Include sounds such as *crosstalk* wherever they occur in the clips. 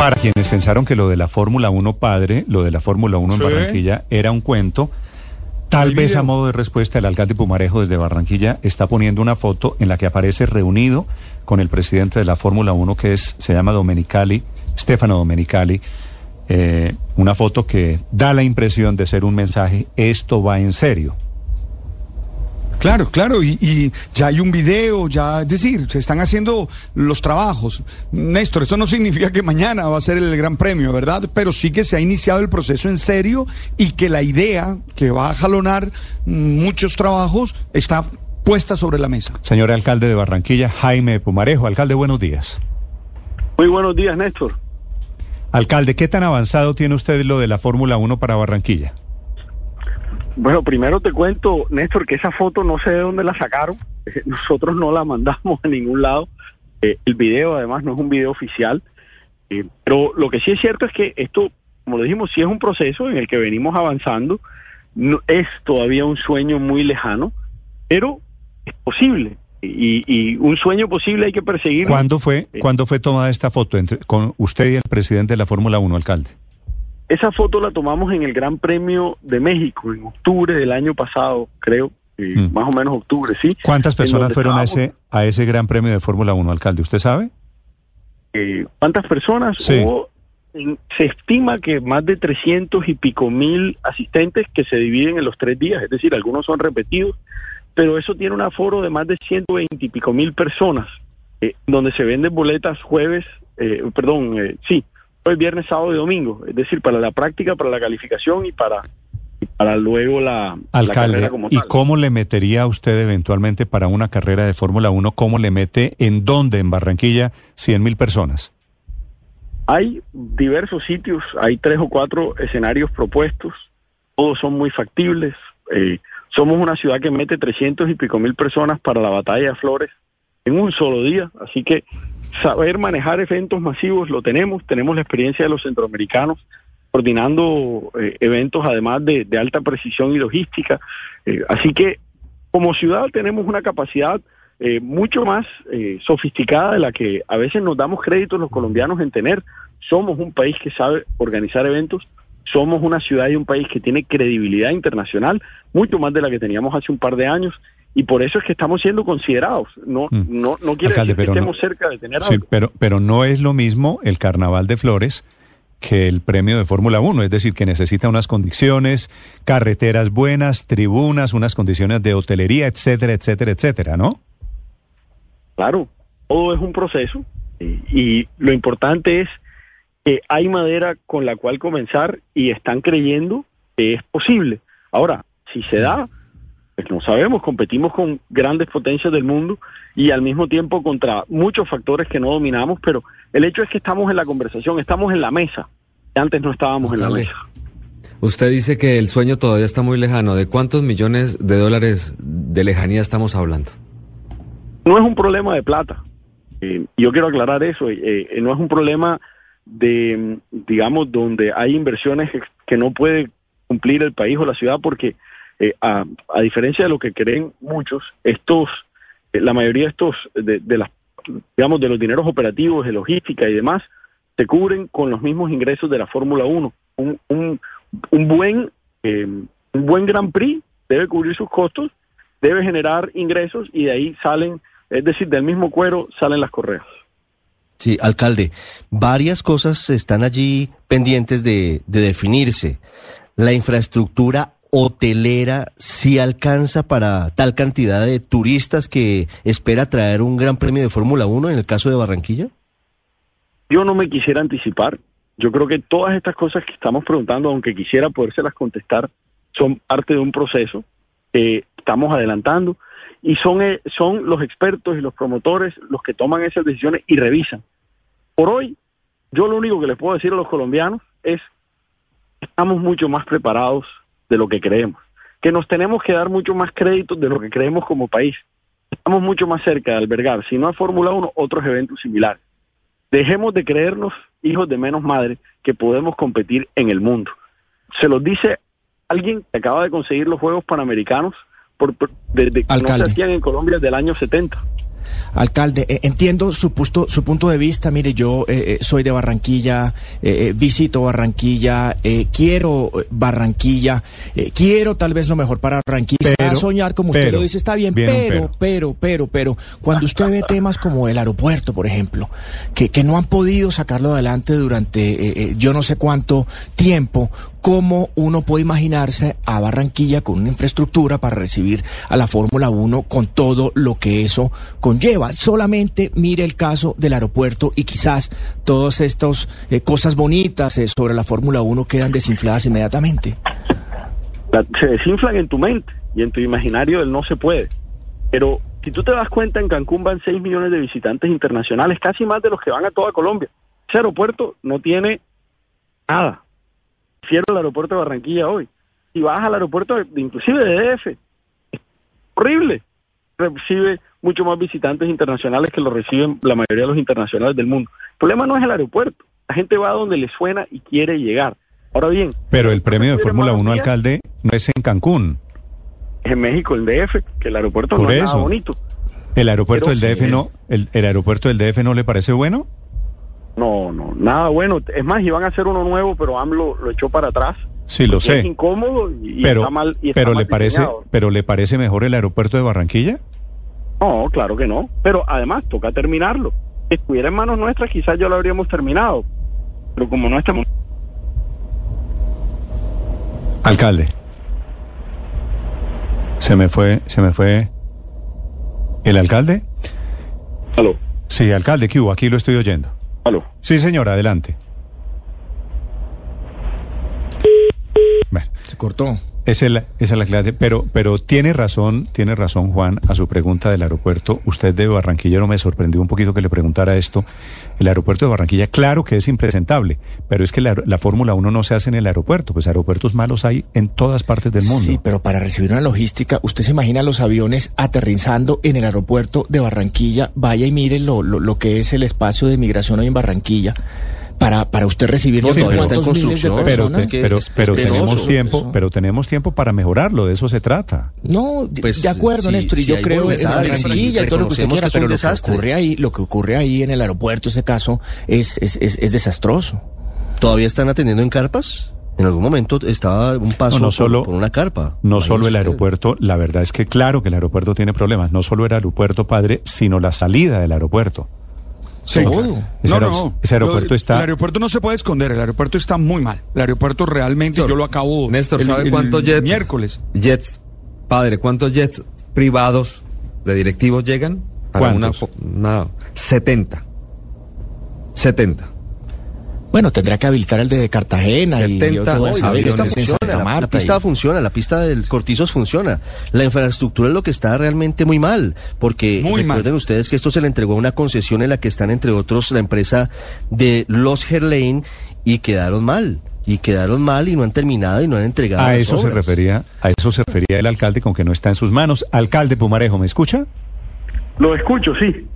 Para quienes pensaron que lo de la Fórmula 1 padre, lo de la Fórmula 1 en. Barranquilla era un cuento, tal vez video. a modo de respuesta el alcalde Pumarejo desde Barranquilla está poniendo una foto en la que aparece reunido con el presidente de la Fórmula 1 que es se llama Domenicali, Stefano Domenicali, eh, una foto que da la impresión de ser un mensaje esto va en serio. Claro, claro, y, y ya hay un video, ya, es decir, se están haciendo los trabajos. Néstor, esto no significa que mañana va a ser el Gran Premio, ¿verdad? Pero sí que se ha iniciado el proceso en serio y que la idea que va a jalonar muchos trabajos está puesta sobre la mesa. Señor alcalde de Barranquilla, Jaime Pumarejo, alcalde, buenos días. Muy buenos días, Néstor. Alcalde, ¿qué tan avanzado tiene usted lo de la Fórmula 1 para Barranquilla? Bueno, primero te cuento, Néstor, que esa foto no sé de dónde la sacaron. Eh, Nosotros no la mandamos a ningún lado. Eh, el video, además, no es un video oficial. Eh, pero lo que sí es cierto es que esto, como lo dijimos, sí es un proceso en el que venimos avanzando. No, es todavía un sueño muy lejano, pero es posible. Y, y un sueño posible hay que perseguirlo. ¿Cuándo fue, Eh, ¿cuándo fue tomada esta foto entre, con usted y el presidente de la Fórmula 1, alcalde? Esa foto la tomamos en el Gran Premio de México en octubre del año pasado, creo, eh, Mm. más o menos octubre, ¿sí? ¿Cuántas personas fueron a ese, a ese gran premio de Fórmula 1, alcalde? ¿Usted sabe? eh, ¿Cuántas personas Sí. hubo? Se estima que más de 300 y pico mil asistentes que se dividen en los tres días, es decir, algunos son repetidos, pero eso tiene un aforo de más de 120 y pico mil personas, eh, donde se venden boletas jueves, eh, perdón, eh, sí, jueves, viernes, sábado y domingo, es decir, para la práctica, para la calificación y para, y para luego la, carrera como ¿y tal. cómo le metería usted eventualmente para una carrera de Fórmula 1? ¿Cómo le mete en dónde en Barranquilla 100 mil personas? Hay diversos sitios, hay tres o cuatro escenarios propuestos, todos son muy factibles. eh, somos una ciudad que mete 300 y pico mil personas para la batalla de Flores en un solo día, así que saber manejar eventos masivos lo tenemos, tenemos la experiencia de los centroamericanos coordinando eh, eventos además de, alta precisión y logística, eh, así que como ciudad tenemos una capacidad eh, mucho más eh, sofisticada de la que a veces nos damos créditos los colombianos en tener. Somos un país que sabe organizar eventos, somos una ciudad y un país que tiene credibilidad internacional, mucho más de la que teníamos hace un par de años, y por eso es que estamos siendo considerados. No, Mm. no, no quiere Alcalde, decir que no- estemos cerca de tener Sí, algo. pero, pero no es lo mismo el Carnaval de Flores que el premio de Fórmula 1, es decir, que necesita unas condiciones, carreteras buenas, tribunas, unas condiciones de hotelería, etcétera, etcétera, etcétera, ¿no? Claro, todo es un proceso y, y lo importante es que hay madera con la cual comenzar y están creyendo que es posible. Ahora, si se da, pues no sabemos, competimos con grandes potencias del mundo y al mismo tiempo contra muchos factores que no dominamos, pero el hecho es que estamos en la conversación, estamos en la mesa, antes no estábamos en la mesa. Usted dice que el sueño todavía está muy lejano. ¿De cuántos millones de dólares de lejanía estamos hablando? no es un problema de plata. Eh, yo quiero aclarar eso. eh, eh, no es un problema de, mm, digamos, donde hay inversiones que no puede cumplir el país o la ciudad, porque eh, a, diferencia de lo que creen muchos, estos, eh, la mayoría de estos, de, de las, digamos, de los dineros operativos, de logística y demás, se cubren con los mismos ingresos de la Fórmula 1. Un, un, un buen, eh, un buen Grand Prix debe cubrir sus costos, debe generar ingresos y de ahí salen, es decir, del mismo cuero salen las correas. Sí, alcalde, varias cosas están allí pendientes de definirse. La infraestructura hotelera sí alcanza para tal cantidad de turistas que espera traer un gran premio de Fórmula 1 en el caso de Barranquilla. Yo no me quisiera anticipar. Yo creo que todas estas cosas que estamos preguntando, aunque quisiera podérselas contestar, son parte de un proceso que estamos adelantando y son, eh, son los expertos y los promotores los que toman esas decisiones y revisan. Por hoy, yo lo único que les puedo decir a los colombianos es estamos mucho más preparados de lo que creemos, que nos tenemos que dar mucho más créditos de lo que creemos como país. Estamos mucho más cerca de albergar, si no a Fórmula 1, otros eventos similares. Dejemos de creernos, hijos de menos madre, que podemos competir en el mundo. Se los dice alguien que acaba de conseguir los Juegos Panamericanos por, desde que no se hacían en Colombia desde el año 70. Alcalde, eh, entiendo su, su punto de vista. Mire, yo eh, eh, soy de Barranquilla, visito Barranquilla, quiero Barranquilla, quiero tal vez lo mejor para Barranquilla. Pero, soñar, como usted lo dice, está bien, pero, pero, pero, pero, cuando usted ve temas como el aeropuerto, por ejemplo, que, que no han podido sacarlo adelante durante yo no sé cuánto tiempo, ¿cómo uno puede imaginarse a Barranquilla con una infraestructura para recibir a la Fórmula 1 con todo lo que eso conlleva? Solamente mire el caso del aeropuerto y quizás todas estas eh, cosas bonitas eh, sobre la Fórmula 1 quedan desinfladas inmediatamente. se desinflan en tu mente y en tu imaginario del no se puede. Pero si tú te das cuenta, en Cancún van 6 millones de visitantes internacionales, casi más de los que van a toda Colombia. Ese aeropuerto no tiene nada Cierro el aeropuerto de Barranquilla hoy. Y vas al aeropuerto, de, inclusive de DF, es horrible. Recibe mucho más visitantes internacionales que lo reciben la mayoría de los internacionales del mundo. El problema no es el aeropuerto. La gente va a donde le suena y quiere llegar. Ahora bien. Pero el premio de Fórmula 1, alcalde, no es en Cancún. Es en México, el DF, que el aeropuerto no es nada bonito. ¿El aeropuerto del DF no, el, el aeropuerto del DF no le parece bueno? No, no, nada bueno. Es más, iban a hacer uno nuevo, pero AMLO lo echó para atrás. Sí, lo sé. Es incómodo y, pero, está mal. pero le parece, pero le parece mejor el aeropuerto de Barranquilla. No, claro que no. Pero además toca terminarlo. Si estuviera en manos nuestras, quizás ya lo habríamos terminado. Pero como no estamos. Alcalde. Se me fue, se me fue. ¿El alcalde? Aló. Sí, alcalde, ¿qué hubo? Aquí lo estoy oyendo. Sí, señora, adelante. Se cortó. Esa es la, esa es la clase, pero, pero tiene razón, tiene razón Juan a su pregunta del aeropuerto. Usted de Barranquilla no me sorprendió un poquito que le preguntara esto. El aeropuerto de Barranquilla, claro que es impresentable, pero es que la, la Fórmula 1 no se hace en el aeropuerto, pues aeropuertos malos hay en todas partes del mundo. Sí, pero para recibir una logística, usted se imagina los aviones aterrizando en el aeropuerto de Barranquilla, vaya y mire lo, lo, lo que es el espacio de migración hoy en Barranquilla para, para usted recibir no, todavía está en construcción, pero, pero, pero tenemos tiempo, pero tenemos tiempo para mejorarlo, de eso se trata. No, pues, de acuerdo, Néstor, y yo creo en Barranquilla y todo lo que usted quiera, pero lo que ocurre ahí, lo que ocurre ahí en el aeropuerto, ese caso, es, es, es, es desastroso. ¿Todavía están atendiendo en carpas? En algún momento estaba un paso no, solo, por, una carpa. No solo el aeropuerto, la verdad es que claro que el aeropuerto tiene problemas, no solo el aeropuerto padre, sino la salida del aeropuerto. Sí. No, no, Ese aeropuerto está. El aeropuerto no se puede esconder, el aeropuerto está muy mal. El aeropuerto realmente, yo lo acabo. Néstor, ¿sabe cuántos jets? Miércoles. Jets, padre, ¿cuántos jets privados de directivos llegan? Para una, una 70. 70. Bueno, tendrá que habilitar el de Cartagena 70, y otro la, pista funciona, la, pista funciona, la pista del Cortizos funciona. La infraestructura es lo que está realmente muy mal, porque recuerden ustedes que esto se le entregó a una concesión en la que están entre otros la empresa de Los Gerlain y quedaron mal y quedaron mal y no han terminado y no han entregado. A eso se refería, a eso se refería el alcalde con que no está en sus manos. Alcalde Pumarejo, ¿me escucha? Lo escucho, sí.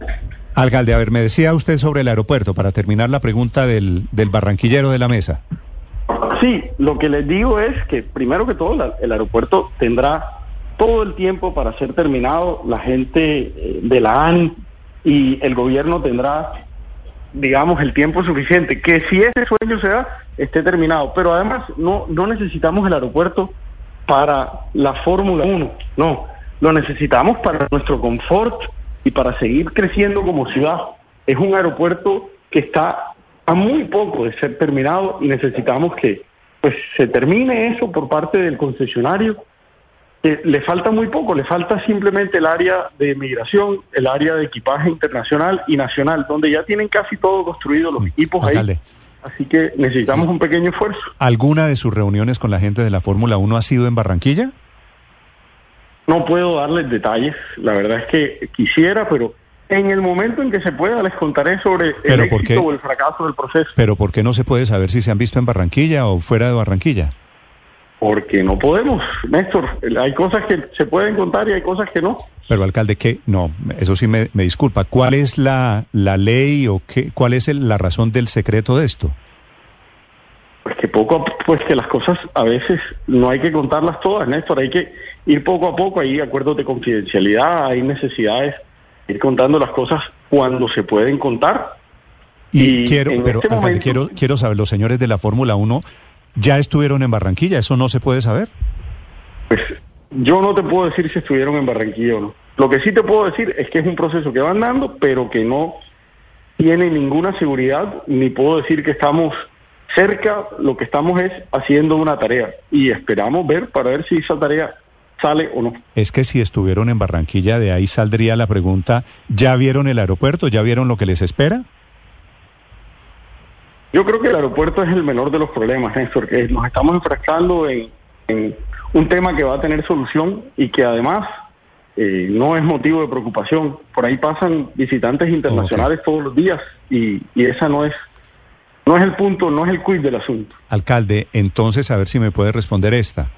Alcalde, a ver, me decía usted sobre el aeropuerto, para terminar la pregunta del, del barranquillero de la mesa. Sí, lo que les digo es que primero que todo el aeropuerto tendrá todo el tiempo para ser terminado, la gente eh, de la AN y el gobierno tendrá, digamos, el tiempo suficiente, que si ese sueño se da, esté terminado. Pero además no, no necesitamos el aeropuerto para la Fórmula 1, no, lo necesitamos para nuestro confort y para seguir creciendo como ciudad. Es un aeropuerto que está a muy poco de ser terminado y necesitamos que pues se termine eso por parte del concesionario. le falta muy poco, le falta simplemente el área de migración, el área de equipaje internacional y nacional, donde ya tienen casi todo construido los equipos ahí. Así que necesitamos un pequeño esfuerzo. ¿Alguna de sus reuniones con la gente de la Fórmula 1 ha sido en Barranquilla? No puedo darles detalles, la verdad es que quisiera, pero en el momento en que se pueda les contaré sobre el éxito o el fracaso del proceso. Pero ¿por qué no se puede saber si se han visto en Barranquilla o fuera de Barranquilla? Porque no podemos, Néstor. Hay cosas que se pueden contar y hay cosas que no. Pero alcalde, ¿qué? No, eso sí me, disculpa. ¿Cuál es la, la ley o qué, cuál es la razón del secreto de esto? Pues que poco, pues que las cosas a veces no hay que contarlas todas, Néstor. Hay que ir poco a poco, hay acuerdos de confidencialidad, hay necesidades ir contando las cosas cuando se pueden contar. Y, Y quiero, pero este momento- quiero, quiero saber, los señores de la Fórmula 1 ya estuvieron en Barranquilla, ¿eso no se puede saber? Pues yo no te puedo decir si estuvieron en Barranquilla o no. Lo que sí te puedo decir es que es un proceso que va andando, pero que no tiene ninguna seguridad, ni puedo decir que estamos cerca, lo que estamos es haciendo una tarea y esperamos ver para ver si esa tarea sale o no. Es que si estuvieron en Barranquilla, de ahí saldría la pregunta, ¿ya vieron el aeropuerto? ¿Ya vieron lo que les espera? Yo creo que el aeropuerto es el menor de los problemas, Néstor, que nos estamos enfrascando en, en un tema que va a tener solución y que además eh, no es motivo de preocupación. Por ahí pasan visitantes internacionales todos los días y, y esa no es no es el punto, no es el quid del asunto. Alcalde, entonces a ver si me puede responder esta.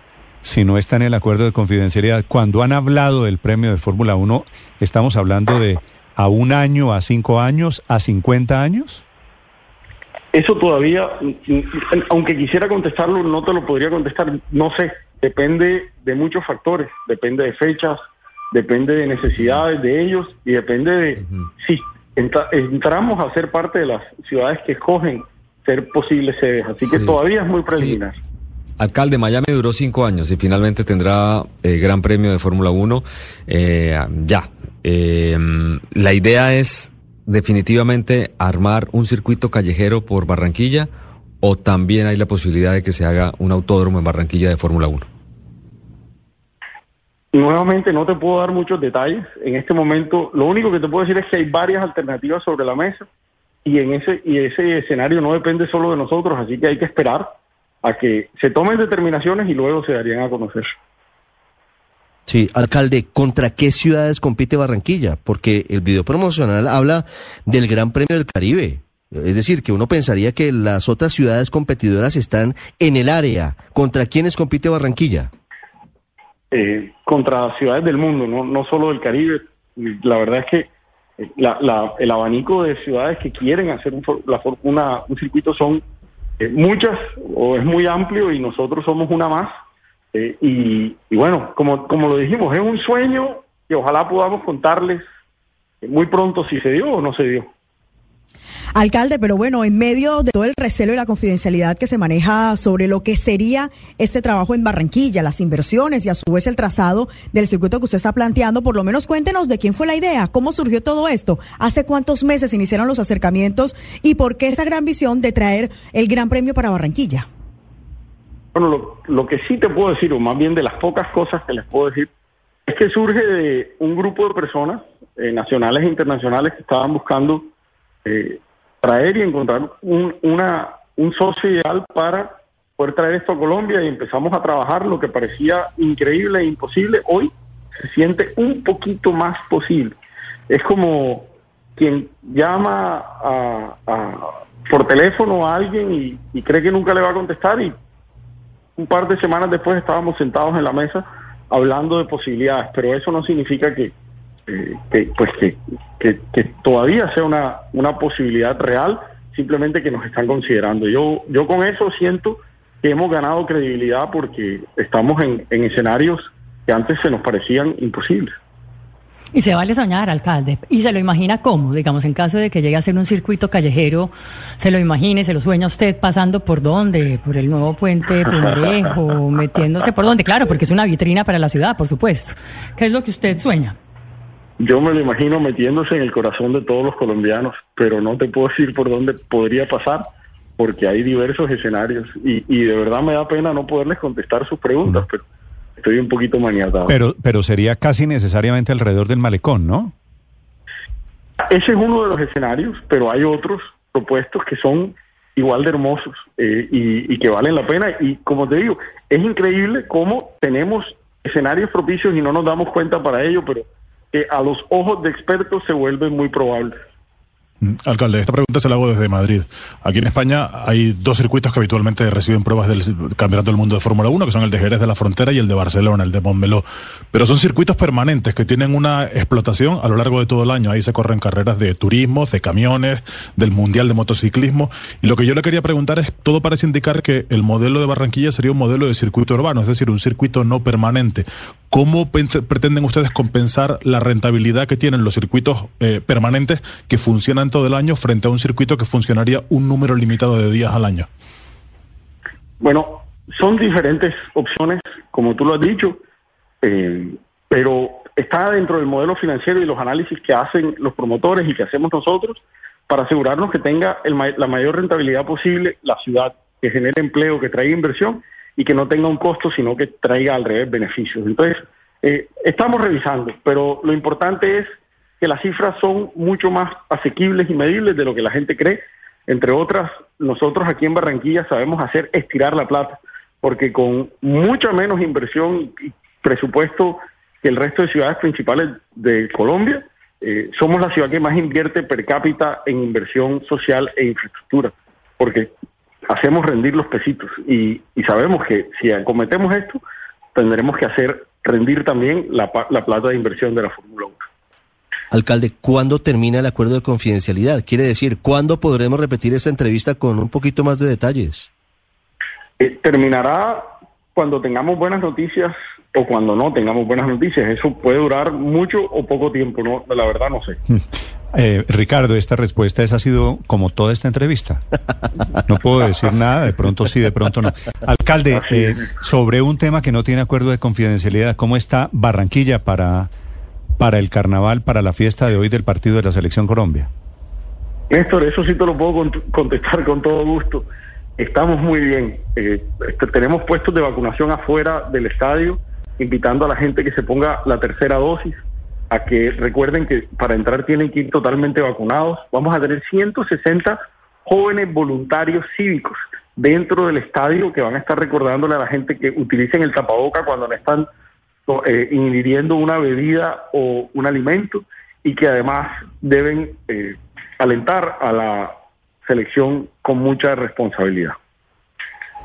Si no está en el acuerdo de confidencialidad, cuando han hablado del premio de Fórmula 1, ¿estamos hablando de a un año, a cinco años, a 50 años? Eso todavía, aunque quisiera contestarlo, no te lo podría contestar. No sé, depende de muchos factores, depende de fechas, depende de necesidades de ellos y depende de si entra- entramos a ser parte de las ciudades que escogen ser posibles sedes. Así que Sí. todavía es muy preliminar. Alcalde, Miami duró cinco años y finalmente tendrá el Gran Premio de Fórmula 1 eh, ya. Eh, la idea es definitivamente armar un circuito callejero por Barranquilla o también hay la posibilidad de que se haga un autódromo en Barranquilla de Fórmula 1. Nuevamente no te puedo dar muchos detalles. En este momento, lo único que te puedo decir es que hay varias alternativas sobre la mesa y en ese y ese escenario no depende solo de nosotros, así que hay que esperar a que se tomen determinaciones y luego se darían a conocer. Sí, alcalde, ¿contra qué ciudades compite Barranquilla? Porque el video promocional habla del Gran Premio del Caribe. Es decir, que uno pensaría que las otras ciudades competidoras están en el área. ¿Contra quiénes compite Barranquilla? eh, contra ciudades del mundo, no, no solo del Caribe. La verdad es que la- la- el abanico de ciudades que quieren hacer un, la una- un circuito son eh, muchas o es muy amplio y nosotros somos una más. Eh, y, y bueno, como, como lo dijimos, es un sueño que ojalá podamos contarles muy pronto si se dio o no se dio. Alcalde, pero bueno, en medio de todo el recelo y la confidencialidad que se maneja sobre lo que sería este trabajo en Barranquilla, las inversiones y a su vez el trazado del circuito que usted está planteando, por lo menos cuéntenos de quién fue la idea, cómo surgió todo esto, hace cuántos meses iniciaron los acercamientos y por qué esa gran visión de traer el Gran Premio para Barranquilla. Bueno, lo, lo que sí te puedo decir, o más bien de las pocas cosas que les puedo decir, es que surge de un grupo de personas, eh, nacionales e internacionales, que estaban buscando eh, traer y encontrar un, una, un socio ideal para poder traer esto a Colombia y empezamos a trabajar lo que parecía increíble e imposible. Hoy se siente un poquito más posible. Es como quien llama a, por teléfono a alguien y cree que nunca le va a contestar y un par de semanas después estábamos sentados en la mesa hablando de posibilidades, pero eso no significa que, eh, que, pues que, que- que todavía sea una, una posibilidad real, simplemente que nos están considerando. Yo, yo con eso siento que hemos ganado credibilidad porque estamos en, en escenarios que antes se nos parecían imposibles. Y se vale soñar, alcalde. Y se lo imagina cómo, digamos, en caso de que llegue a ser un circuito callejero, se lo imagine, se lo sueña usted pasando por dónde, por el nuevo puente *laughs* Pumarejo, metiéndose por dónde, claro, porque es una vitrina para la ciudad, por supuesto. ¿Qué es lo que usted sueña? Yo me lo imagino metiéndose en el corazón de todos los colombianos, pero no te puedo decir por dónde podría pasar, porque hay diversos escenarios y, y de verdad me da pena no poderles contestar sus preguntas, pero estoy un poquito maniatado. Pero, pero sería casi necesariamente alrededor del malecón, ¿no? Ese es uno de los escenarios, pero hay otros propuestos que son igual de hermosos eh, y, y que valen la pena. Y como te digo, es increíble cómo tenemos escenarios propicios y no nos damos cuenta para ello, pero que a los ojos de expertos se vuelve muy probable. Mm, Alcalde, esta pregunta se la hago desde Madrid. Aquí en España hay dos circuitos que habitualmente reciben pruebas del Campeonato del Mundo de Fórmula 1, que son el de Jerez de la Frontera y el de Barcelona, el de Montmeló. Pero son circuitos permanentes que tienen una explotación a lo largo de todo el año. Ahí se corren carreras de turismo, de camiones, del Mundial de Motociclismo. Y lo que yo le quería preguntar es, todo parece indicar que el modelo de Barranquilla sería un modelo de circuito urbano, es decir, un circuito no permanente. ¿Cómo pretenden ustedes compensar la rentabilidad que tienen los circuitos eh, permanentes que funcionan todo el año frente a un circuito que funcionaría un número limitado de días al año? Bueno, son diferentes opciones, como tú lo has dicho, eh, pero está dentro del modelo financiero y los análisis que hacen los promotores y que hacemos nosotros para asegurarnos que tenga la mayor rentabilidad posible la ciudad, que genere empleo, que traiga inversión y que no tenga un costo, sino que traiga al revés beneficios. Entonces, eh, estamos revisando, pero lo importante es que las cifras son mucho más asequibles y medibles de lo que la gente cree. Entre otras, nosotros aquí en Barranquilla sabemos hacer estirar la plata, porque con mucha menos inversión y presupuesto que el resto de ciudades principales de Colombia, eh, somos la ciudad que más invierte per cápita en inversión social e infraestructura, porque hacemos rendir los pesitos y, sabemos que si acometemos esto, tendremos que hacer rendir también la, la plata de inversión de la Fórmula 1. Alcalde, ¿cuándo termina el acuerdo de confidencialidad? Quiere decir, ¿cuándo podremos repetir esta entrevista con un poquito más de detalles? Eh, terminará cuando tengamos buenas noticias o cuando no tengamos buenas noticias. Eso puede durar mucho o poco tiempo, no, la verdad no sé. *laughs* Eh, Ricardo, esta respuesta esa ha sido como toda esta entrevista. No puedo decir nada, de pronto sí, de pronto no. Alcalde, eh, sobre un tema que no tiene acuerdo de confidencialidad, ¿cómo está Barranquilla para, para el carnaval, para la fiesta de hoy del partido de la Selección Colombia? Néstor, eso sí te lo puedo contestar con todo gusto. Estamos muy bien. Eh, este, tenemos puestos de vacunación afuera del estadio, invitando a la gente que se ponga la tercera dosis, a que recuerden que para entrar tienen que ir totalmente vacunados. Vamos a tener 160 jóvenes voluntarios cívicos dentro del estadio que van a estar recordándole a la gente que utilicen el tapaboca cuando le están eh, ingiriendo una bebida o un alimento y que además deben eh, alentar a la selección con mucha responsabilidad.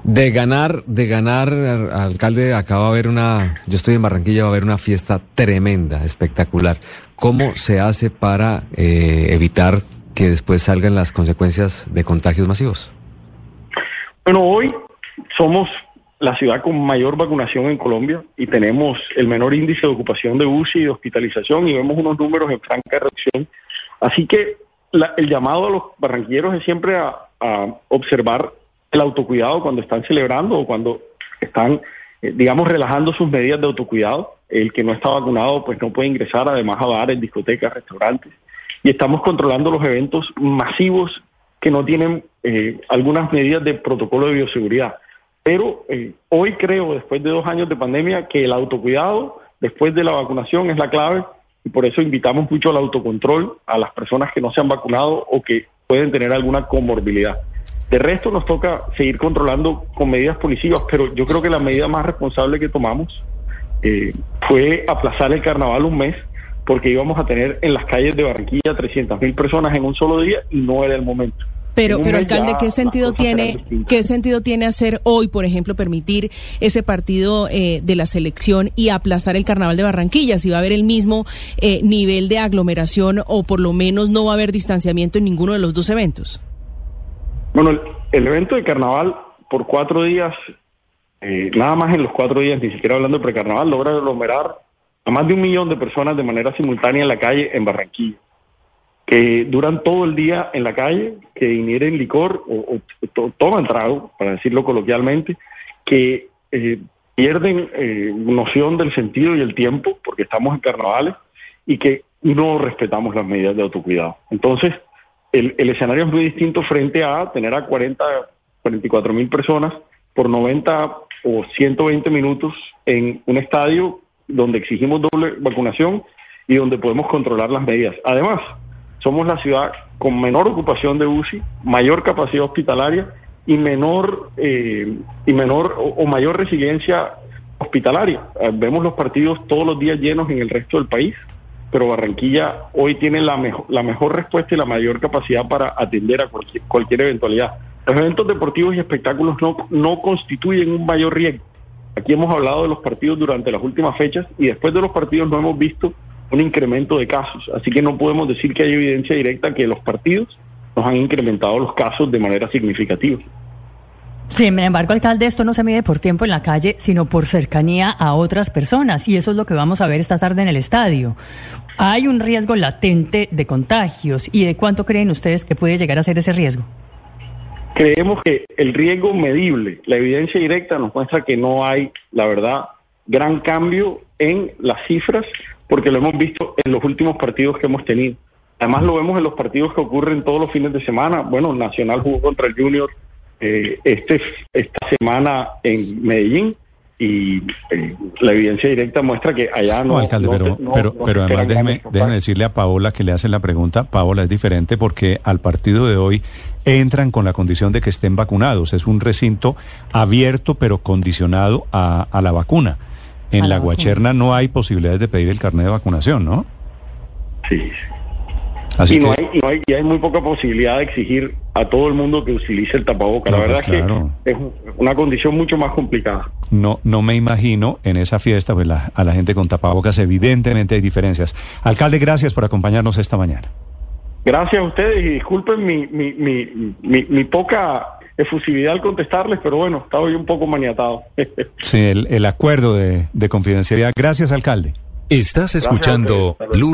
De ganar, de ganar, alcalde, acá va a haber una, yo estoy en Barranquilla, va a haber una fiesta tremenda, espectacular. ¿Cómo se hace para eh, evitar que después salgan las consecuencias de contagios masivos? Bueno, hoy somos la ciudad con mayor vacunación en Colombia y tenemos el menor índice de ocupación de UCI y de hospitalización y vemos unos números en franca reducción. Así que el llamado a los barranquilleros es siempre a, observar el autocuidado cuando están celebrando o cuando están, eh, digamos, relajando sus medidas de autocuidado. El que no está vacunado pues no puede ingresar además a bares, discotecas, restaurantes. Y estamos controlando los eventos masivos que no tienen eh, algunas medidas de protocolo de bioseguridad. Pero eh, hoy creo, después de dos años de pandemia, que el autocuidado después de la vacunación es la clave y por eso invitamos mucho al autocontrol a las personas que no se han vacunado o que pueden tener alguna comorbilidad. De resto nos toca seguir controlando con medidas policivas, pero yo creo que la medida más responsable que tomamos eh, fue aplazar el carnaval un mes porque íbamos a tener en las calles de Barranquilla 300 mil personas en un solo día y no era el momento. Pero, pero alcalde, ¿qué sentido tiene qué sentido tiene hacer hoy, por ejemplo, permitir ese partido eh, de la selección y aplazar el Carnaval de Barranquilla? Si va a haber el mismo eh, nivel de aglomeración o por lo menos no va a haber distanciamiento en ninguno de los dos eventos. Bueno, el, evento de Carnaval por cuatro días, eh, nada más en los cuatro días, ni siquiera hablando de precarnaval, logra aglomerar a más de un millón de personas de manera simultánea en la calle en Barranquilla que duran todo el día en la calle, que ingieren licor o, toman trago, para decirlo coloquialmente, que eh, pierden eh, noción del sentido y el tiempo, porque estamos en carnavales, y que no respetamos las medidas de autocuidado. Entonces, el, escenario es muy distinto frente a tener a 40, 44 mil personas por 90 o 120 minutos en un estadio donde exigimos doble vacunación y donde podemos controlar las medidas. Además, somos la ciudad con menor ocupación de UCI, mayor capacidad hospitalaria y menor eh, y menor o, mayor resiliencia hospitalaria. Eh, vemos los partidos todos los días llenos en el resto del país, pero Barranquilla hoy tiene la, mejor respuesta y la mayor capacidad para atender a cualquier, cualquier eventualidad. Los eventos deportivos y espectáculos no, no constituyen un mayor riesgo. Aquí hemos hablado de los partidos durante las últimas fechas y después de los partidos no hemos visto un incremento de casos. Así que no podemos decir que hay evidencia directa que los partidos nos han incrementado los casos de manera significativa. Sin embargo, alcalde, esto no se mide por tiempo en la calle, sino por cercanía a otras personas. Y eso es lo que vamos a ver esta tarde en el estadio. Hay un riesgo latente de contagios. ¿Y de cuánto creen ustedes que puede llegar a ser ese riesgo? Creemos que el riesgo medible, la evidencia directa nos muestra que no hay, la verdad, gran cambio en las cifras, porque lo hemos visto en los últimos partidos que hemos tenido. Además lo vemos en los partidos que ocurren todos los fines de semana. Bueno, Nacional jugó contra el Junior eh, este, esta semana en Medellín y eh, la evidencia directa muestra que allá no... No, alcalde, no pero, no- pero, no pero se además déjeme, déjeme decirle a Paola que le hacen la pregunta. Paola es diferente porque al partido de hoy entran con la condición de que estén vacunados. Es un recinto abierto pero condicionado a, a la vacuna. En A la, la vacuna. Guacherna no hay posibilidades de pedir el carnet de vacunación, ¿no? Sí. Así y, no hay, no hay- y hay muy poca posibilidad de exigir a todo el mundo que utilice el tapaboca. No, la verdad pues claro. es que es un- una condición mucho más complicada. No, no me imagino en esa fiesta pues, la- a la gente con tapabocas. Evidentemente hay diferencias. Alcalde, gracias por acompañarnos esta mañana. Gracias a ustedes y disculpen mi, mi, mi, mi, mi poca efusividad al contestarles, pero bueno, estaba yo un poco maniatado. *laughs* Sí, el, el acuerdo de, de confidencialidad. Gracias, alcalde. Estás escuchando. Blue.